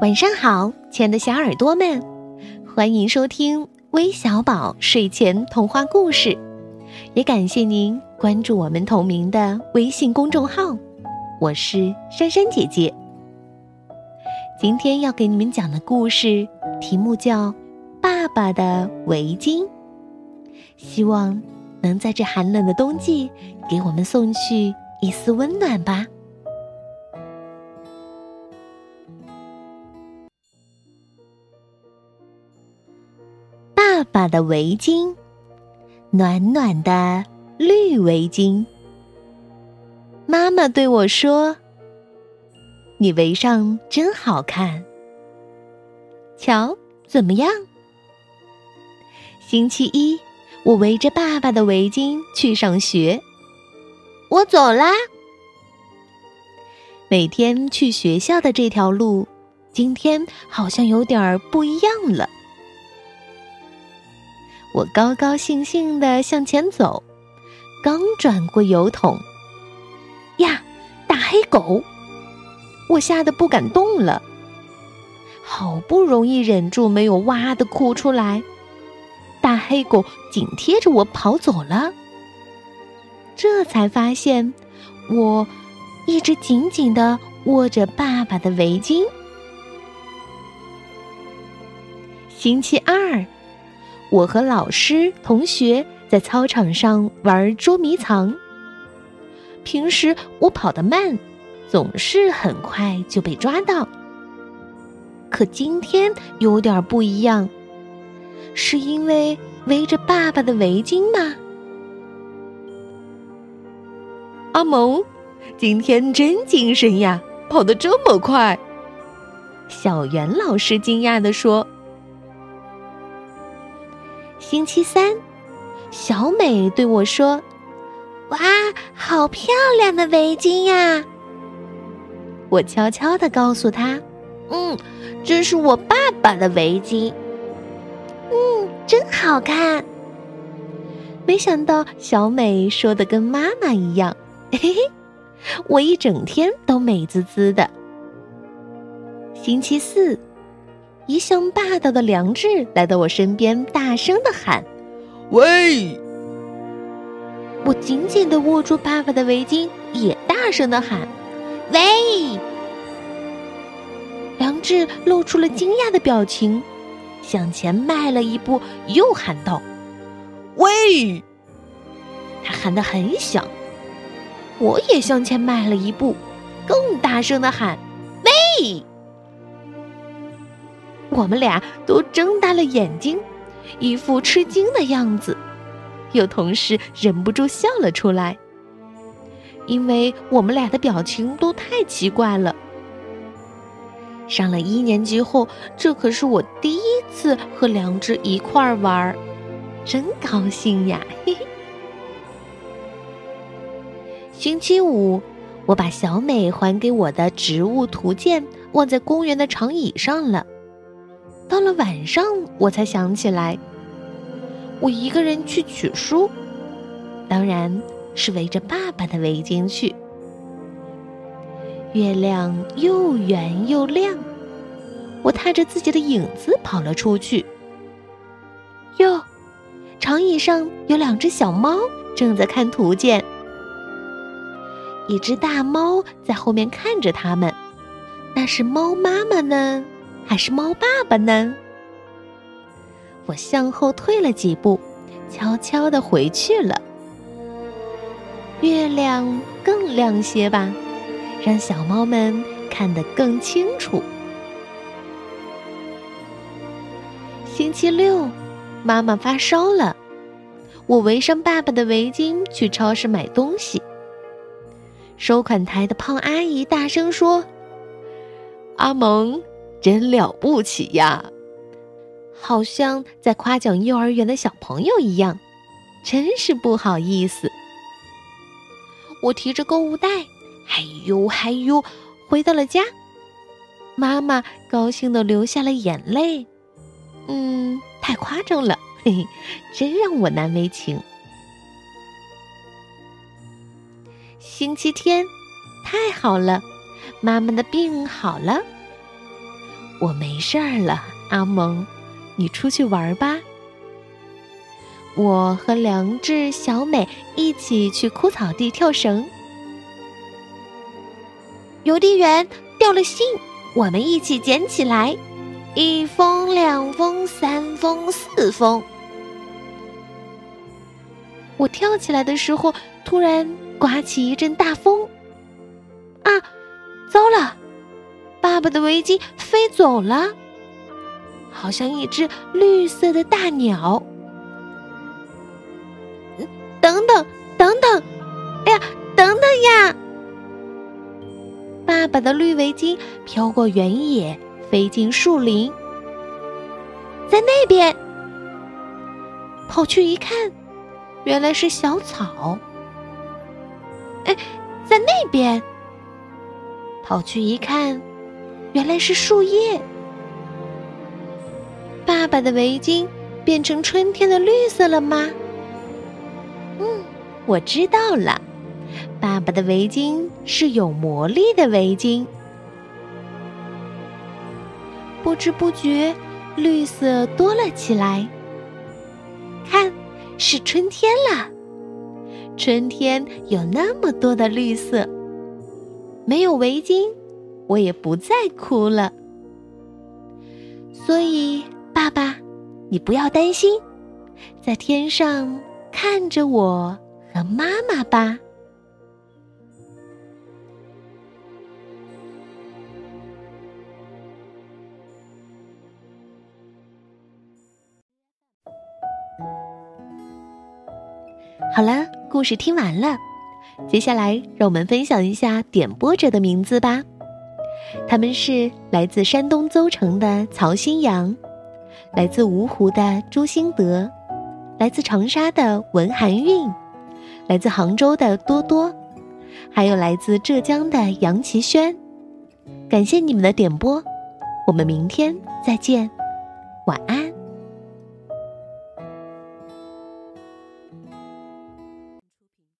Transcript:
晚上好，亲爱的小耳朵们，欢迎收听微小宝睡前童话故事，也感谢您关注我们同名的微信公众号。我是珊珊姐姐。今天要给你们讲的故事题目叫《爸爸的围巾》，希望能在这寒冷的冬季给我们送去一丝温暖吧。爸的围巾，暖暖的绿围巾。妈妈对我说：“你围上真好看。”瞧，怎么样？星期一，我围着爸爸的围巾去上学。我走啦。每天去学校的这条路，今天好像有点儿不一样了。我高高兴兴的向前走，刚转过油桶，呀，大黑狗！我吓得不敢动了，好不容易忍住没有哇的哭出来，大黑狗紧贴着我跑走了。这才发现，我一直紧紧的握着爸爸的围巾。星期二。我和老师、同学在操场上玩捉迷藏。平时我跑得慢，总是很快就被抓到。可今天有点不一样，是因为围着爸爸的围巾吗？阿蒙，今天真精神呀，跑得这么快！小袁老师惊讶地说。星期三，小美对我说：“哇，好漂亮的围巾呀！”我悄悄的告诉她：“嗯，这是我爸爸的围巾。嗯，真好看。”没想到小美说的跟妈妈一样，嘿嘿，我一整天都美滋滋的。星期四。一向霸道的梁志来到我身边，大声的喊：“喂！”我紧紧的握住爸爸的围巾，也大声的喊：“喂！”梁志露出了惊讶的表情，向前迈了一步，又喊道：“喂！”他喊得很响，我也向前迈了一步，更大声的喊：“喂！”我们俩都睁大了眼睛，一副吃惊的样子，又同时忍不住笑了出来，因为我们俩的表情都太奇怪了。上了一年级后，这可是我第一次和良知一块儿玩儿，真高兴呀！嘿嘿。星期五，我把小美还给我的植物图鉴忘在公园的长椅上了。到了晚上，我才想起来，我一个人去取书，当然是围着爸爸的围巾去。月亮又圆又亮，我踏着自己的影子跑了出去。哟，长椅上有两只小猫正在看图鉴，一只大猫在后面看着它们，那是猫妈妈呢。还是猫爸爸呢？我向后退了几步，悄悄的回去了。月亮更亮些吧，让小猫们看得更清楚。星期六，妈妈发烧了，我围上爸爸的围巾去超市买东西。收款台的胖阿姨大声说：“阿蒙。”真了不起呀！好像在夸奖幼儿园的小朋友一样，真是不好意思。我提着购物袋，还呦还呦，回到了家。妈妈高兴的流下了眼泪。嗯，太夸张了，嘿嘿，真让我难为情。星期天，太好了，妈妈的病好了。我没事儿了，阿蒙，你出去玩吧。我和梁智、小美一起去枯草地跳绳。邮递员掉了信，我们一起捡起来，一封、两封、三封、四封。我跳起来的时候，突然刮起一阵大风。啊，糟了！爸爸的围巾飞走了，好像一只绿色的大鸟。等等，等等！哎呀，等等呀！爸爸的绿围巾飘过原野，飞进树林，在那边。跑去一看。原来是小草。哎，在那边。跑去一看，原来是树叶。爸爸的围巾变成春天的绿色了吗？嗯，我知道了。爸爸的围巾是有魔力的围巾。不知不觉，绿色多了起来。看。是春天了，春天有那么多的绿色。没有围巾，我也不再哭了。所以，爸爸，你不要担心，在天上看着我和妈妈吧。好了，故事听完了，接下来让我们分享一下点播者的名字吧。他们是来自山东邹城的曹新阳，来自芜湖的朱兴德，来自长沙的文涵韵，来自杭州的多多，还有来自浙江的杨奇轩。感谢你们的点播，我们明天再见。晚安